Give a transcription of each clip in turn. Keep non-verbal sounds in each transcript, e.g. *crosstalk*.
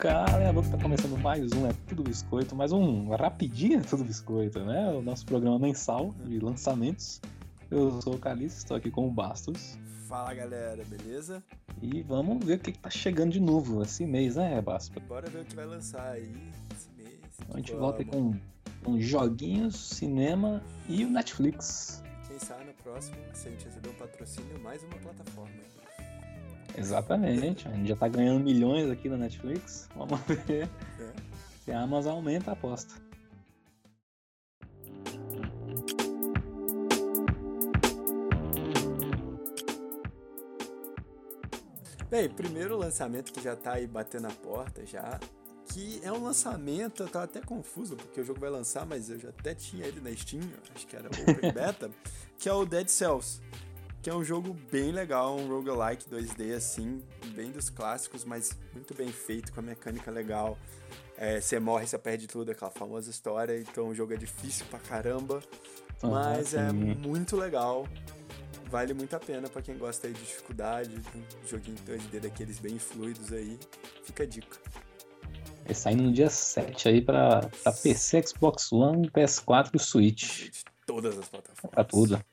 Cala a boca, tá começando mais um É Tudo Biscoito, mais um rapidinho É Tudo Biscoito, né? O nosso programa mensal de lançamentos. Eu sou o Calice, estou aqui com o Bastos. Fala galera, beleza? E vamos ver o que, que tá chegando de novo esse mês, né, Bastos? Bora ver o que vai lançar aí esse mês. Então a gente volta aí com, com joguinhos, cinema e o Netflix. Quem sabe no próximo, se a gente receber um patrocínio, mais uma plataforma. Exatamente, a gente já tá ganhando milhões aqui na Netflix. Vamos ver É. se a Amazon aumenta a aposta. Bem, primeiro lançamento que já tá aí batendo a porta já, que é um lançamento, eu tava até confuso porque o jogo vai lançar, mas eu já até tinha ele na Steam, acho que era Open *laughs* Beta, que é o Dead Cells, que é um jogo bem legal, um roguelike 2D assim, bem dos clássicos, mas muito bem feito, com a mecânica legal. É, você morre, você perde tudo, aquela famosa história, então o jogo é difícil pra caramba, mas Ah, é muito legal. Vale muito a pena pra quem gosta aí de dificuldade, de um joguinho 2D daqueles bem fluidos aí. Fica a dica. É saindo no dia 7 aí pra, pra PC, Xbox One, PS4 e Switch. De todas as plataformas. Pra tudo.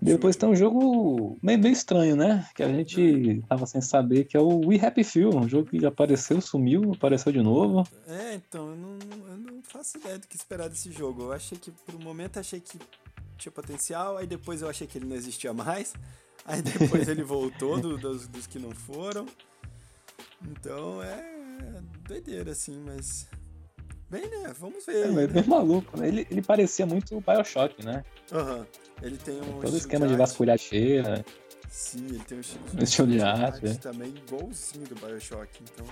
Depois de- tem um jogo meio, meio estranho, né? Que a gente tava sem saber, que é o We Happy Few. Um jogo que já apareceu, sumiu, apareceu de novo. É, então, eu não, eu não faço ideia do que esperar desse jogo. Eu achei que, por um momento, achei que tinha potencial, aí depois eu achei que ele não existia mais. Aí *laughs* depois ele voltou do- dos, dos que não foram. Então é doideira, assim, mas. Bem, né? Vamos ver. É, mas é né? bem maluco. né? Ele, ele parecia muito o Bioshock, né? Aham. Ele tem um. Todo esquema de arte- vasculhar cheira. Sim, ele tem um estilo, Um estilo de arte, é. também igualzinho do Bioshock, então.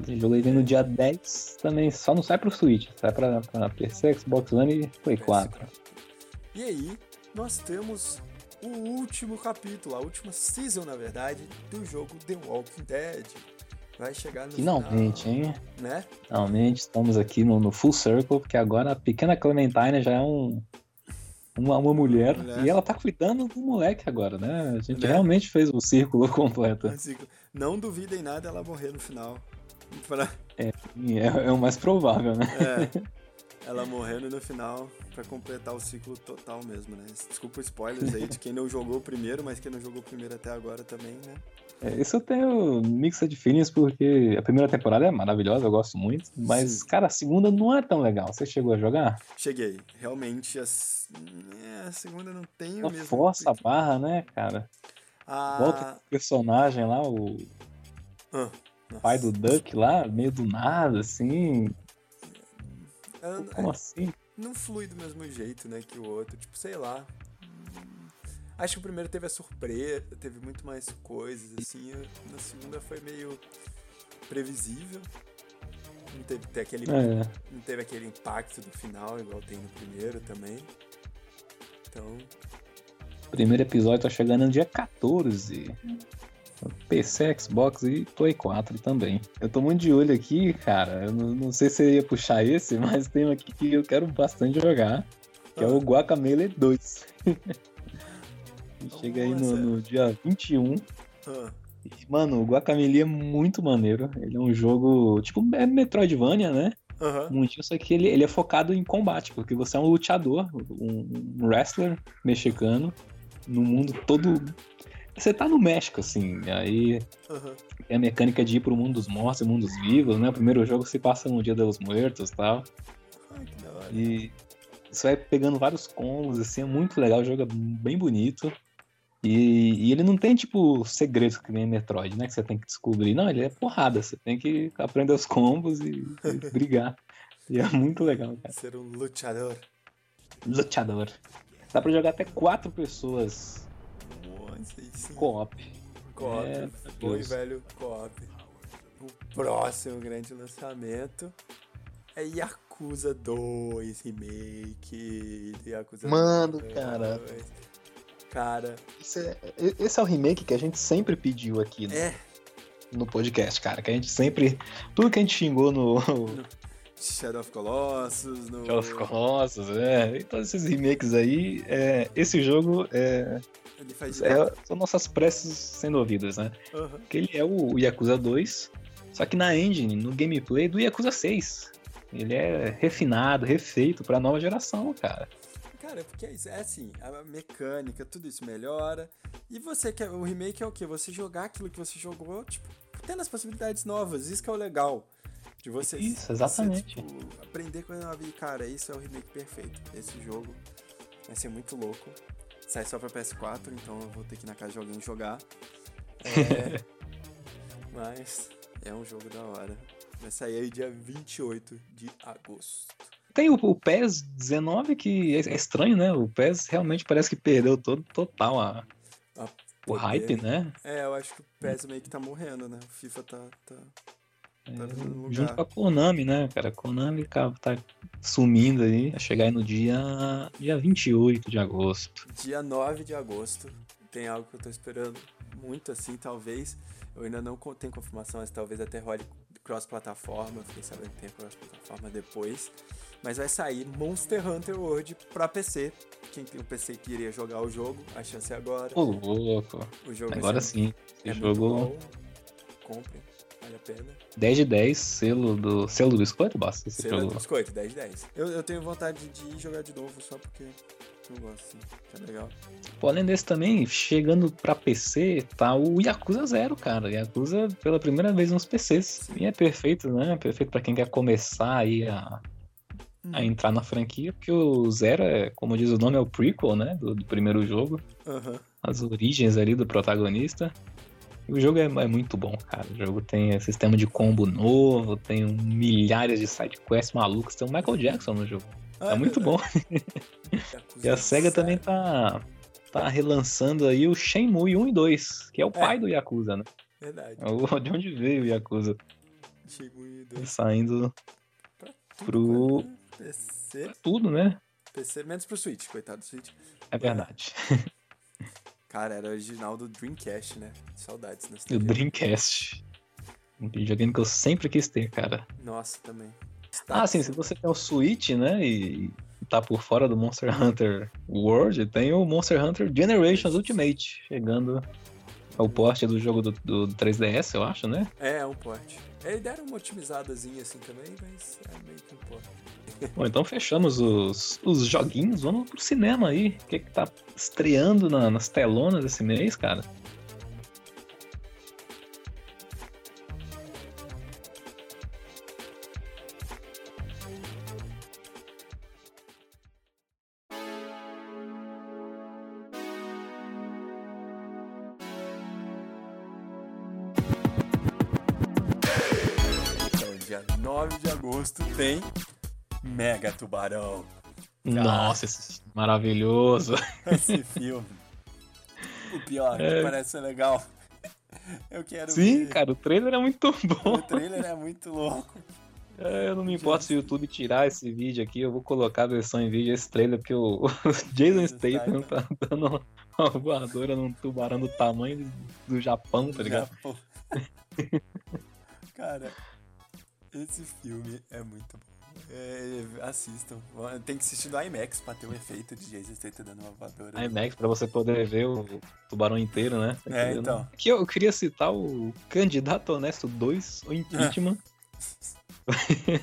Esse jogo aí vem no dia 10 também, só não sai pro Switch, sai pra, pra PC, Xbox One e Play 4. E aí, nós temos o último capítulo, a última season, na verdade, do jogo The Walking Dead. Vai chegar no Finalmente, final, hein? né? Finalmente estamos aqui no, no Full Circle, porque agora a pequena Clementine já é um, uma, uma mulher, Mulher. e ela tá cuidando do moleque agora, né? A gente Né? realmente fez o círculo *laughs* completo. Não duvidem nada ela morrer no final. Pra- E É, é o mais provável, né? é, *laughs* ela morrendo no final pra completar o ciclo total mesmo, né? Desculpa os spoilers aí de quem não jogou primeiro, mas quem não jogou primeiro até agora também, né? É, Isso eu tenho mixed feelings, porque a primeira temporada é maravilhosa, eu gosto muito, mas, Sim. cara, a segunda não é tão legal. Você chegou a jogar? Cheguei. Realmente, as... é, a segunda não tem o mesmo... força a barra, né, cara? Ah, Volta o personagem lá, o ah, pai do Duck lá, meio do nada, assim. Como assim? não flui do mesmo jeito, né, que o outro. Tipo, sei lá. Acho que o primeiro teve a surpresa, teve muito mais coisas, assim. Na segunda foi meio previsível. Não teve, ter aquele, É, não teve aquele impacto do final, igual tem no primeiro também. Então, primeiro episódio tá chegando no dia 14. PC, Xbox e Play 4 também. Eu tô muito de olho aqui, cara. Eu não, não sei se eu ia puxar esse, *laughs* mas tem um aqui que eu quero bastante jogar. Que é o Guacamele 2. *laughs* E Chega aí no, no dia 21. ah, E, Mano, o Guacamele é muito maneiro. Ele é um jogo, tipo, é Metroidvania, né? Mundinho, só que ele, ele é focado em combate, porque você é um lutador, um, um wrestler mexicano, no mundo todo. Você tá no México, assim, aí aham. tem a mecânica de ir pro mundo dos mortos e mundo dos vivos, né? O primeiro jogo se passa no Dia dos Muertos e tal. Ai, que da hora. E você vai pegando vários combos, assim, é muito legal, o jogo é bem bonito. E, e ele não tem, tipo, segredos que nem Metroid, né? Que você tem que descobrir. Não, ele é porrada, você tem que aprender os combos e, e *laughs* brigar. E é muito legal, cara. Ser um lutador. Luchador. Dá pra jogar até quatro pessoas co-op. Co-op, É, bom velho co-op. O próximo grande lançamento é Yakuza 2 Remake. Yakuza Mano, 2. cara. Cara, Esse é, esse é o remake que a gente sempre pediu aqui no, é no podcast, cara. Que a gente sempre. Tudo que a gente xingou no, Shadow of Colossus, no. Jogos Colossus, é. E todos esses remakes aí, é, esse jogo é, Ele faz é- são nossas preces sendo ouvidas, né? Porque ele é o, o Yakuza 2, Só que na engine, no gameplay do Yakuza 6. Ele é refinado, refeito pra nova geração, cara. Cara, é porque é assim, a mecânica, tudo isso melhora. E você quer. O remake é o quê? Você jogar aquilo que você jogou, tipo, tendo as possibilidades novas. Isso que é o legal. De você. Isso, exatamente. Você, tipo, aprender coisa nova. E, cara, isso é o remake perfeito. Esse jogo vai ser muito louco. Sai só pra PS4, então eu vou ter que ir na casa de alguém jogar. É, *laughs* mas é um jogo da hora. Vai sair aí dia 28 de agosto. Tem o, o PES 19 que é, é estranho, né? O PES realmente parece que perdeu todo total a, A o hype, né? É, eu acho que o PES meio que tá morrendo, né? O FIFA tá. tá, tá. É, Junto com a Konami, né, cara? A Konami ca- tá sumindo aí. Vai chegar aí no dia, dia 28 de agosto. Dia 9 de agosto. Tem algo que eu tô esperando muito assim, talvez. Eu ainda não tenho confirmação, mas talvez até role cross-plataforma. Fiquei sabendo que tem cross-plataforma depois. Mas vai sair Monster Hunter World pra PC. Quem tem o PC que iria jogar o jogo, a chance é agora. Ô, louco. O jogo vai Agora sim. é Esse muito jogo bom. Comprem, vale a pena. 10 de 10, selo do, selo do biscoito, basta. Esse Selo jogo. do biscoito, 10 de 10. Eu, eu tenho vontade de ir jogar de novo só porque eu gosto. Que é legal. Pô, além desse também, chegando pra PC, tá o Yakuza Zero, cara. Yakuza pela primeira vez nos PCs. E é perfeito, né? Perfeito pra quem quer começar aí a, a entrar na franquia, porque o Zero é, como diz o nome, é o prequel, né? Do, do primeiro jogo. Aham. As origens ali do protagonista. E o jogo é, é muito bom, cara. O jogo tem sistema de combo novo, tem milhares de sidequests malucos, tem o Michael Jackson no jogo. Ah, É muito bom. *laughs* E a SEGA também tá, tá relançando aí o Shenmue 1 e 2, que é o pai do Yakuza, né? Verdade. É o- *laughs* De onde veio o Yakuza? Em dois Saindo tudo, pro- PC, tudo, né? PC, menos pro Switch, coitado do Switch. É verdade. *laughs* Cara, era original do Dreamcast, né? Saudades E o nostalgia. Dreamcast. Um videogame que eu sempre quis ter, cara. Nossa, também. Ah, sim, se você tem o Switch, né, e tá por fora do Monster Hunter World, tem o Monster Hunter Generations Ultimate, chegando ao porte do jogo do, do 3DS, eu acho, né? É, é um porte. Ele deram uma otimizadazinha assim também, mas é meio que um porte. Bom, então fechamos os, os joguinhos, vamos pro cinema aí. O que que tá estreando na- nas telonas esse mês, cara? Tubarão. Nossa, esse maravilhoso. *laughs* Esse filme. O pior, É. que parece ser legal. Eu quero Sim, ver. cara, o trailer é muito bom. O trailer é muito louco. É, eu não me importo se o YouTube tirar esse vídeo aqui, eu vou colocar a versão em vídeo esse trailer, porque o, o *laughs* Jason Statham tá dando uma voadora num tubarão do tamanho do Japão, tá ligado? Japão. *laughs* Cara, esse filme é muito bom. É, assistam. Tem que assistir no IMAX pra ter o efeito de Jason Statham dando uma voadora. IMAX, pra você poder ver o tubarão inteiro, né? É, então. Aqui eu queria citar o Candidato Honesto 2, o Impeachment, É,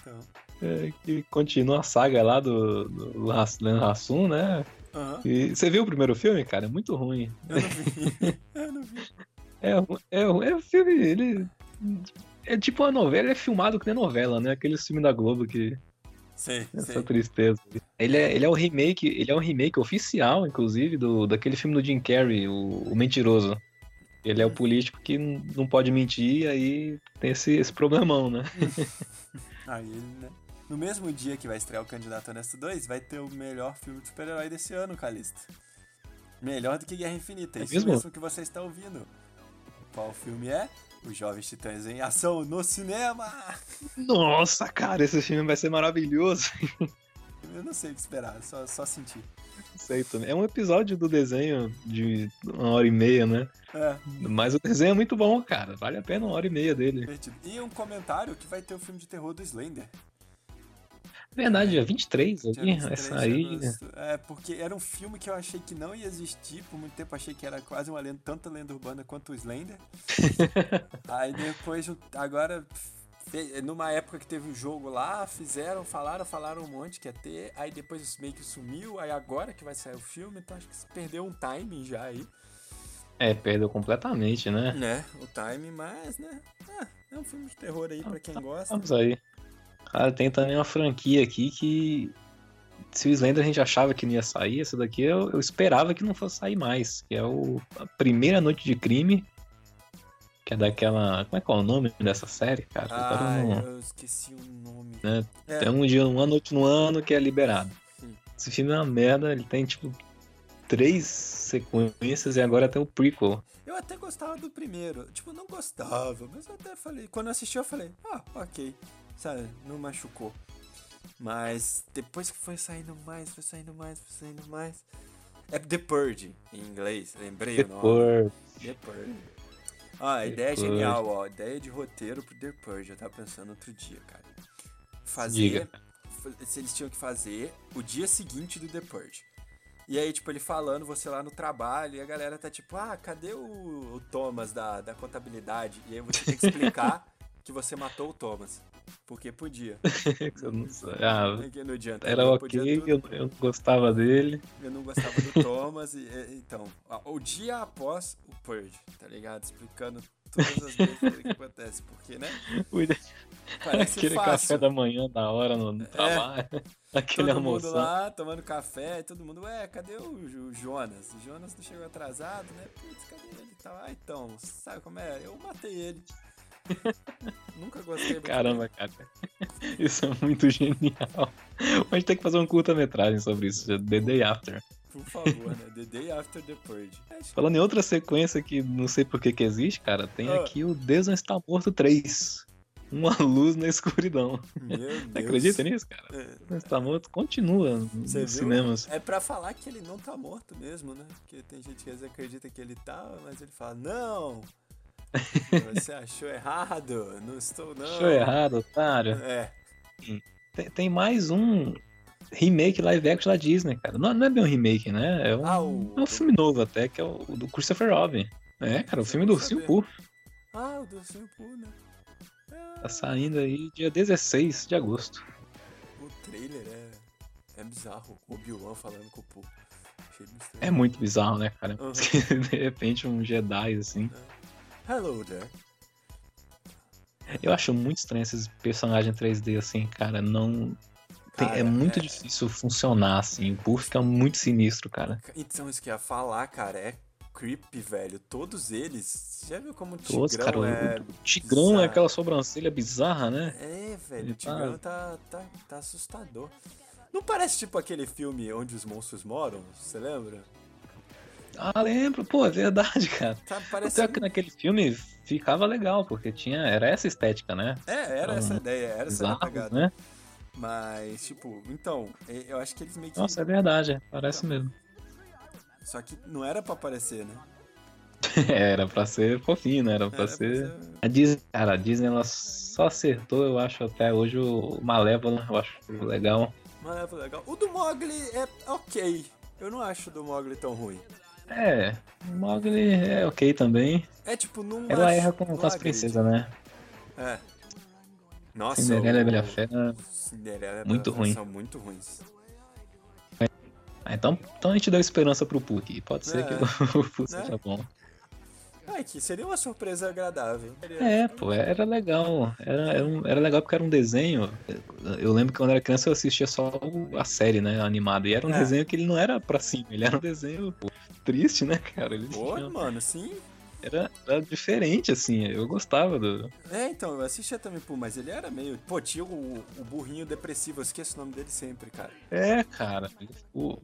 então. é, que continua a saga lá do, do Len Hassum, né? Aham. E você viu o primeiro filme, cara? É muito ruim. Eu não vi. *laughs* Eu não vi. É, é, é um filme, ele. É tipo uma novela, ele é filmado que nem novela, né? Aquele filme da Globo que. Sei, Essa sei. tristeza. Ele é, ele é um remake, ele é um remake oficial, inclusive, do, daquele filme do Jim Carrey, o, o Mentiroso. Ele é o político que não pode mentir, e aí tem esse, esse problemão, né? *laughs* Aí, né? No mesmo dia que vai estrear o Candidato Honesto 2, vai ter o melhor filme de super-herói desse ano, Calista. Melhor do que Guerra Infinita. É Isso mesmo? mesmo que você está ouvindo. Qual filme é? Os Jovens Titãs em Ação no cinema! Nossa, cara, esse filme vai ser maravilhoso. Eu não sei o que esperar, só, só sentir. Sei também. É um episódio do desenho de uma hora e meia, né? É, Mas o desenho é muito bom, cara. Vale a pena uma hora e meia dele. E um comentário que vai ter o filme de terror do Slender. Verdade, dia 23 Dia ali, 23 vai de sair. agosto. É, porque era um filme que eu achei que não ia existir. Por muito tempo achei que era quase uma lenda, tanta lenda urbana quanto o Slender. *laughs* Aí depois, agora, numa época que teve o jogo lá, fizeram, falaram, falaram um monte que ia ter. Aí depois meio que sumiu. Aí agora que vai sair o filme, então acho que se perdeu um timing já aí. É, perdeu completamente, né? Né? O timing, mas, né? É, é um filme de terror aí pra quem gosta. Vamos aí. Cara, tem também uma franquia aqui que. Se o Slender a gente achava que não ia sair, essa daqui eu, eu esperava que não fosse sair mais. Que é o a Primeira Noite de Crime. Que é daquela. Como é que é o nome dessa série, cara? Agora eu não- eu esqueci o nome. né? É. Tem um dia, uma noite no ano que é liberado. Sim. Esse filme é uma merda, ele tem tipo três sequências e agora tem o prequel. Eu até gostava do primeiro. Tipo, não gostava, mas eu até falei. Quando eu assisti, eu falei, ah, ok. Sabe, não machucou. Mas depois que foi saindo mais, foi saindo mais, foi saindo mais. É The Purge, em inglês. Lembrei o nome. Depois, The Purge. Ah, a ideia é The Purge. genial, ó. Ideia de roteiro pro The Purge. Eu tava pensando outro dia, cara. Fazer. Se eles tinham que fazer o dia seguinte do The Purge. E aí, tipo, ele falando, você lá no trabalho, e a galera tá tipo, ah, cadê o, o Thomas da, da contabilidade? E aí você tem que explicar *laughs* que você matou o Thomas. Porque podia. *laughs* eu não sei. Ah, É que não adianta. era não ok, eu, eu não gostava dele. Eu não gostava do Thomas. E, então, o dia após o Purge, tá ligado? Explicando todas as vezes que acontece. Porque, né? *laughs* Parece Aquele fácil. É. café da manhã da hora no, no trabalho. *laughs* Aquele todo mundo almoço. lá tomando café, e todo mundo, ué, cadê o, o Jonas? O Jonas não chegou atrasado, né? Putz, cadê ele? Ah, então, sabe como é? Eu matei ele. *laughs* Nunca gostei muito Caramba, cara. Isso é muito genial. A gente tem que fazer um curta-metragem sobre isso, The Day After. Por favor, né? The Day After the Purge. Que- Falando em outra sequência que não sei por que que existe, cara, tem Ah. aqui o Deus não está morto 3. Uma luz na escuridão. Meu *laughs* Deus. Você acredita nisso, cara? É. Deus não está morto continua nos Você viu? cinemas. É pra falar que ele não tá morto mesmo, né? Porque tem gente que às vezes acredita que ele tá, mas ele fala, não! Você achou errado, não estou não. Achou errado, otário. É, Tem, tem mais um remake live action da Disney, cara. Não, não é bem um remake, né? É um, Ah, o- é um filme novo até, que é o do Christopher Robin. É, cara, o filme do Ursinho. Pooh. Ah, o Docinho Poo, né? É, Tá saindo aí dia 16 de agosto. o trailer é, é bizarro. O Obi-Wan falando com o estranho. É muito bizarro, né, cara? Uhum. *laughs* De repente um Jedi, assim. Hello there. Eu acho muito estranho esses personagens 3D, assim, cara. Não. tem- Cara, é muito é- difícil funcionar, assim. O Pooh fica muito sinistro, cara. Então, isso que eu ia falar, cara, é creepy, velho. Todos eles. Você já viu como o Todos, Tigrão cara. o- é. O Tigrão é bizarro. aquela sobrancelha bizarra, né? É, velho, Ele o Tigrão tá, tá, tá assustador. Não parece tipo aquele filme onde os monstros moram? Você lembra? Ah, lembro. Pô, é verdade, *laughs* cara. Parece. pior que naquele filme ficava legal, porque tinha. Era essa estética, né? É, era essa ideia, era essa a Bizarro, pegada. né? Mas, tipo, então, eu acho que eles meio que. Nossa, é verdade. Parece mesmo. Só que não era pra aparecer, né? *laughs* Era pra ser fofinho, né? Era pra Era ser. A Disney, cara, a Disney ela só acertou, eu acho, até hoje o Malévola, eu acho legal. Mas é legal. O do Mogli é ok. Eu não acho o do Mogli tão ruim. É, o Mogli é ok também. É tipo, não. Ela acho- erra com, as princesas, né? É. Nossa, Cinderela e a o- Bela Fera. Cinderela e a Muito ruim. são muito ruins. Ah, então, então a gente deu esperança pro Puck. Pode ser É. que o *laughs* Puck Né? seja bom. Ai, que seria uma surpresa agradável. É, pô, era legal. Era, era, um- era legal porque era um desenho. Eu lembro que quando era criança eu assistia só o- a série, né, animada. E era um É. desenho que ele não era pra cima, ele era um desenho pô, triste, né, cara? Ele Pô, tinha- mano, sim. era, era diferente, assim. Eu gostava do. É, então, eu assistia também, pô, mas ele era meio. Pô, tinha o, o burrinho depressivo, eu esqueço o nome dele sempre, cara. É, cara. O...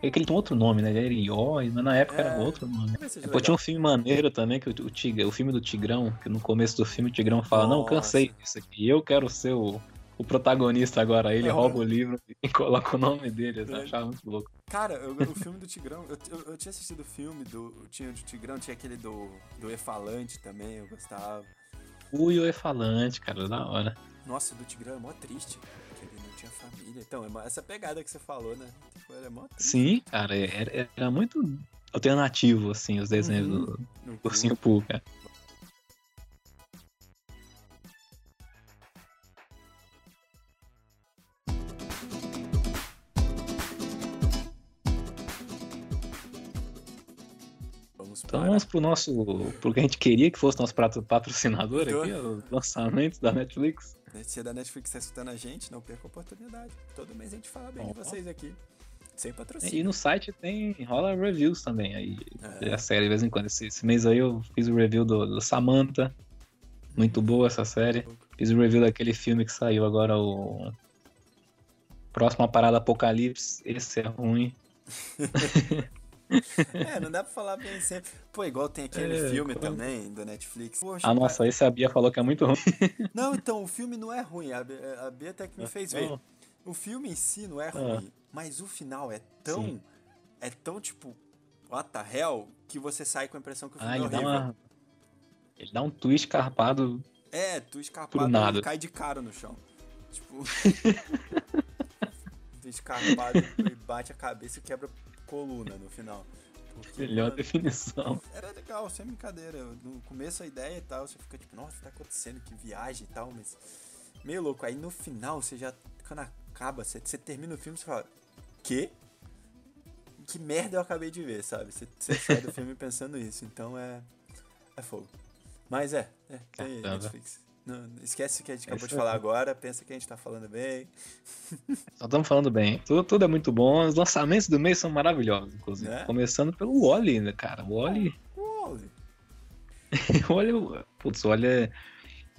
É que ele tem outro nome, né? Ele era Ió, mas na época É. era outro nome. Legal. tinha um filme maneiro também, que o, o, o filme do Tigrão, que no começo do filme o Tigrão fala, não, Nossa. cansei disso aqui, eu quero ser o, o protagonista agora. Ele Aham. rouba o livro e *laughs* coloca o nome dele, eu É. achava muito louco. Cara, eu- o *laughs* filme do Tigrão, eu, eu, eu tinha assistido o filme do. Tinha o do Tigrão, tinha aquele do, do Efalante também, eu gostava. O Io é falante, cara, da hora. Nossa, o do Tigrão é mó triste, porque ele não tinha família. Então, é essa pegada que você falou, né? Tipo, era mó Sim, cara, era, era, muito alternativo, assim, os desenhos uhum. do Ursinho Pooh, cara. Então vamos pro nosso. Pro que a gente queria que fosse nosso patrocinador aqui, o lançamento da Netflix. Se é da Netflix tá escutando a gente, não perca a oportunidade. Todo mês a gente fala bem Bom, de vocês aqui. Sem patrocínio. E no site tem. rola reviews também aí. É. A série de vez em quando. Esse, esse, mês aí eu fiz o review do, do Samantha. Muito boa essa série. Fiz o review daquele filme que saiu agora, o. Próxima Parada Apocalipse. Esse é ruim. *laughs* é, não dá pra falar bem sempre. Pô, igual tem aquele é, filme como... também do Netflix. Poxa, ah, nossa, esse a Bia falou que é muito ruim. *laughs* Não, então, o filme não é ruim. A Bia, a Bia até que me fez ver. O filme em si não é ah. ruim, mas o final é tão. Sim. É tão tipo. What the hell? Que você sai com a impressão que o filme ah, é horrível. Dá uma... Ele dá um twist carpado. É, twist carpado nada. cai de cara no chão. Tipo. *laughs* twist carpado e bate a cabeça e quebra coluna no final. Porque, Melhor definição. Era legal, sem brincadeira. No começo a ideia e tal, você fica tipo, nossa, tá acontecendo, que viagem e tal, mas. Meio louco. Aí no final, você já. Quando acaba, você, você termina o filme, você fala. Que? Que merda eu acabei de ver, sabe? Você, você sai do filme *laughs* pensando isso. Então é. É fogo. Mas é, é, tem Netflix. Não, esquece o que a gente acabou Esse de falar é... agora, pensa que a gente tá falando bem. Só estamos falando bem. Tudo, tudo, é muito bom. Os lançamentos do mês são maravilhosos, inclusive. É? Começando pelo Wally, né, cara? O Wally. O Wally. o Wally. Putz, o Wally é.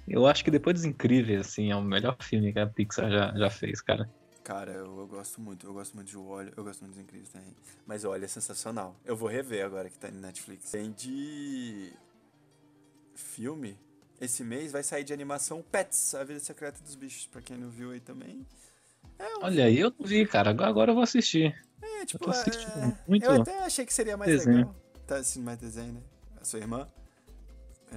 Eu acho que depois dos Incríveis, assim, é o melhor filme que a Pixar já, já fez, cara. Cara, eu, eu gosto muito. Eu gosto muito de Wally, eu gosto muito dos Incríveis também. Mas o Wally é sensacional. Eu vou rever agora que tá no Netflix. Tem de. filme esse mês vai sair de animação Pets, A Vida Secreta dos Bichos, pra quem não viu aí também. É um... Olha aí, eu não vi, cara. Agora eu vou assistir. É, tipo, eu, é... muito eu até achei que seria mais desenho. legal. Tá assistindo mais desenho, né? A sua irmã?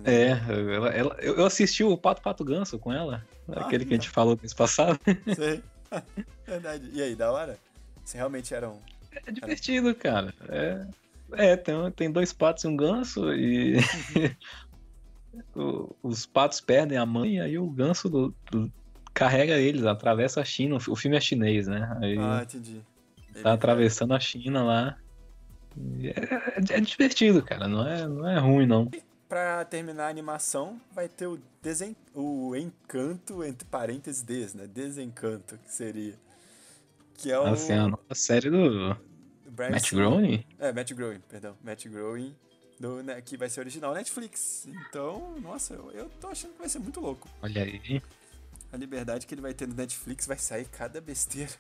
É, ela, ela, eu assisti o Pato Pato Ganso com ela. Ah, aquele que a gente falou mês passado. *laughs* Sei. *laughs* Verdade. E aí, da hora? Você realmente era um. É divertido, cara. É, é tem, tem dois patos e um ganso e *laughs* o, os patos perdem a mãe, aí o ganso do, do, carrega eles, atravessa a China. O filme é chinês, né? Aí ah, entendi. Tá Ele atravessando é... a China lá. É, é, divertido, cara. Não é, não é ruim, não. Pra terminar a animação, vai ter o, desen... o Encanto, entre parênteses, des, né? Desencanto, que seria. Que é o. Assim, a nova série do. do Matt Groening? É, Matt Groening, perdão. Matt Groening do, né, que vai ser original Netflix. Então, nossa, eu, eu tô achando que vai ser muito louco. Olha aí. A liberdade que ele vai ter no Netflix vai sair cada besteira.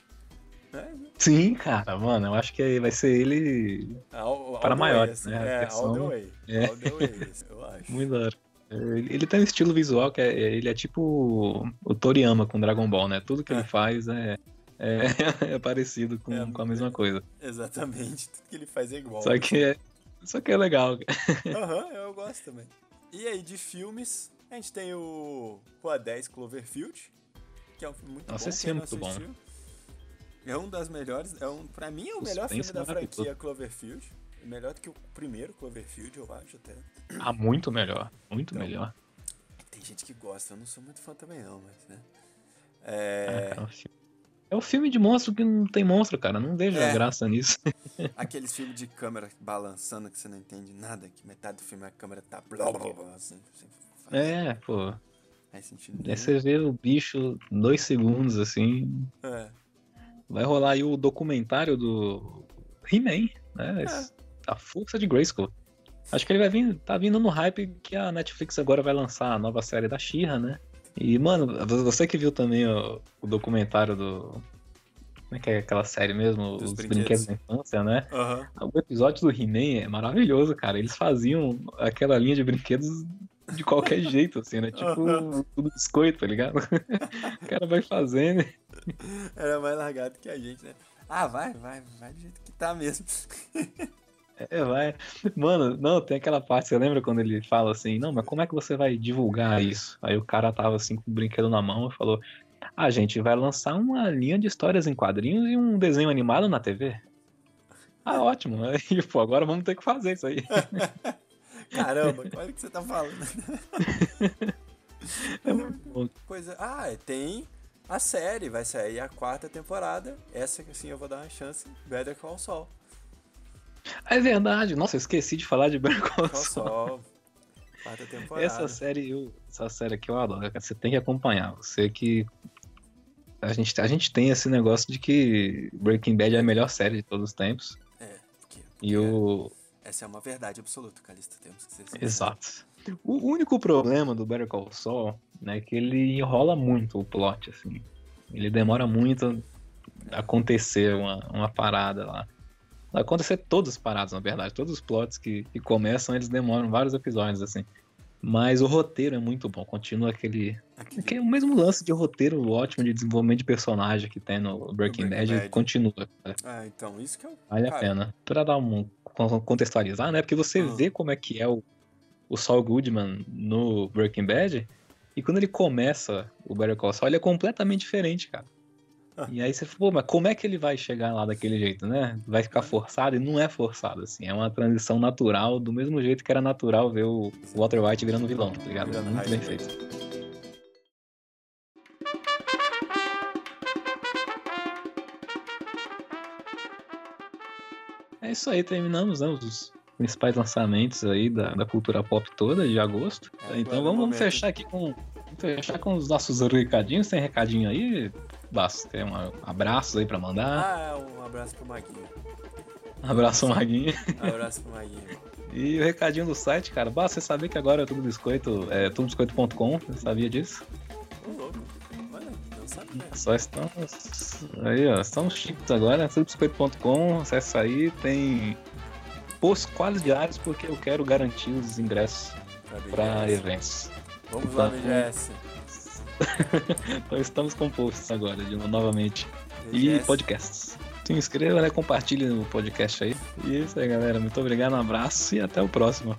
Né? Sim, cara, mano, eu acho que vai ser ele all, all para maiores, way, né? É, all the way. É. All the way, eu *laughs* acho. Muito da Ele tem um estilo visual que é, ele é tipo o Toriyama com Dragon Ball, né? Tudo que é. ele faz é, é, *laughs* é parecido com, é, com a mesma coisa. Exatamente, tudo que ele faz é igual. Só que é, isso aqui é legal. Aham, uhum, eu gosto também. E aí, de filmes, a gente tem o Rua 10 Cloverfield, que é um filme muito Nossa, bom. Esse é muito bom. É um das melhores, é um, pra mim é o Os melhor filme da franquia Cloverfield. Melhor do que o primeiro Cloverfield, eu acho até. Ah, muito melhor. Muito então, melhor. Tem gente que gosta, eu não sou muito fã também não, mas né. É... Ah, é o filme de monstro que não tem monstro, cara. Não vejo é. graça nisso. *laughs* Aqueles filmes de câmera balançando que você não entende nada, que metade do filme a câmera tá blá blá blá assim. É, pô. Faz sentido. Aí você vê o bicho dois segundos assim. É. Vai rolar aí o documentário do He-Man, né? É. A força de Grayskull. Acho que ele vai vir, tá vindo no hype que a Netflix agora vai lançar a nova série da She-Ra, né? E, mano, você que viu também o, o documentário do. Como é que é aquela série mesmo? Dos Os brinquedos. brinquedos da infância, né? Uhum. O episódio do He-Man é maravilhoso, cara. Eles faziam aquela linha de brinquedos de qualquer *laughs* jeito, assim, né? Tipo, uhum. tudo biscoito, tá ligado? o cara vai fazendo. Era mais largado que a gente, né? Ah, vai, vai, vai do jeito que tá mesmo. *laughs* É, vai. Mano, não, tem aquela parte, você lembra quando ele fala assim, não, mas como é que você vai divulgar isso? Aí o cara tava assim com o brinquedo na mão e falou, A gente vai lançar uma linha de histórias em quadrinhos e um desenho animado na TV. Ah, ótimo. *laughs* Aí, pô, agora vamos ter que fazer isso aí. *laughs* Caramba, olha o que você tá falando. *laughs* é muito bom. Pois é. Ah, tem a série, vai sair a quarta temporada. Essa que assim eu vou dar uma chance. Better Call Saul. É verdade. Nossa, eu esqueci de falar de Better Call Saul. Quarta temporada. Essa série, eu, essa série aqui eu adoro. Você tem que acompanhar. Você que a gente, a gente tem esse negócio de que Breaking Bad é a melhor série de todos os tempos. É, porque, e o essa é uma verdade absoluta, Calista. Temos que ser Exato. O único problema do Better Call Saul né, é que ele enrola muito o plot, assim. Ele demora muito a acontecer uma, uma parada lá. Acontecer todas as paradas, na verdade. Todos os plots que, que começam, eles demoram vários episódios, assim. Mas o roteiro é muito bom, continua aquele. aquele o mesmo lance de roteiro ótimo de desenvolvimento de personagem que tem no Breaking, Breaking Bad, continua. Ah, então, isso que é o. Vale cara... a pena. Pra dar um. contextualizar, né? Porque você uhum. vê como é que é o, o Saul Goodman no Breaking Bad, e quando ele começa o Better Call Saul, ele é completamente diferente, cara. E aí você falou, mas como é que ele vai chegar lá daquele jeito, né? Vai ficar forçado? E não é forçado, assim. É uma transição natural, do mesmo jeito que era natural ver o Walter White virando vilão, tá ligado? É muito bem feito. É isso aí, terminamos né, os principais lançamentos aí da, da cultura pop toda de agosto. É, então vamos, vamos fechar aqui com fechar com os nossos recadinhos. Tem recadinho aí? Basta, tem um abraços aí pra mandar. Ah, um abraço pro Maguinho. Um abraço, Maguinho. Um abraço pro Maguinho. E o recadinho do site, cara, basta você saber que agora é tudo biscoito, é tudobiscoito.com, você sabia disso? Ô, louco. Olha, não sabia. Só estamos. Aí, ó, estamos chiques agora, tudobiscoito.com, acessa aí, tem posts quase diários porque eu quero garantir os ingressos para eventos. Vamos então, lá, BGS. *laughs* então estamos com posts agora, de, novamente. E podcasts. Se inscreva, né? Compartilhe o podcast aí. E é isso aí, galera. Muito obrigado, um abraço e até o próximo.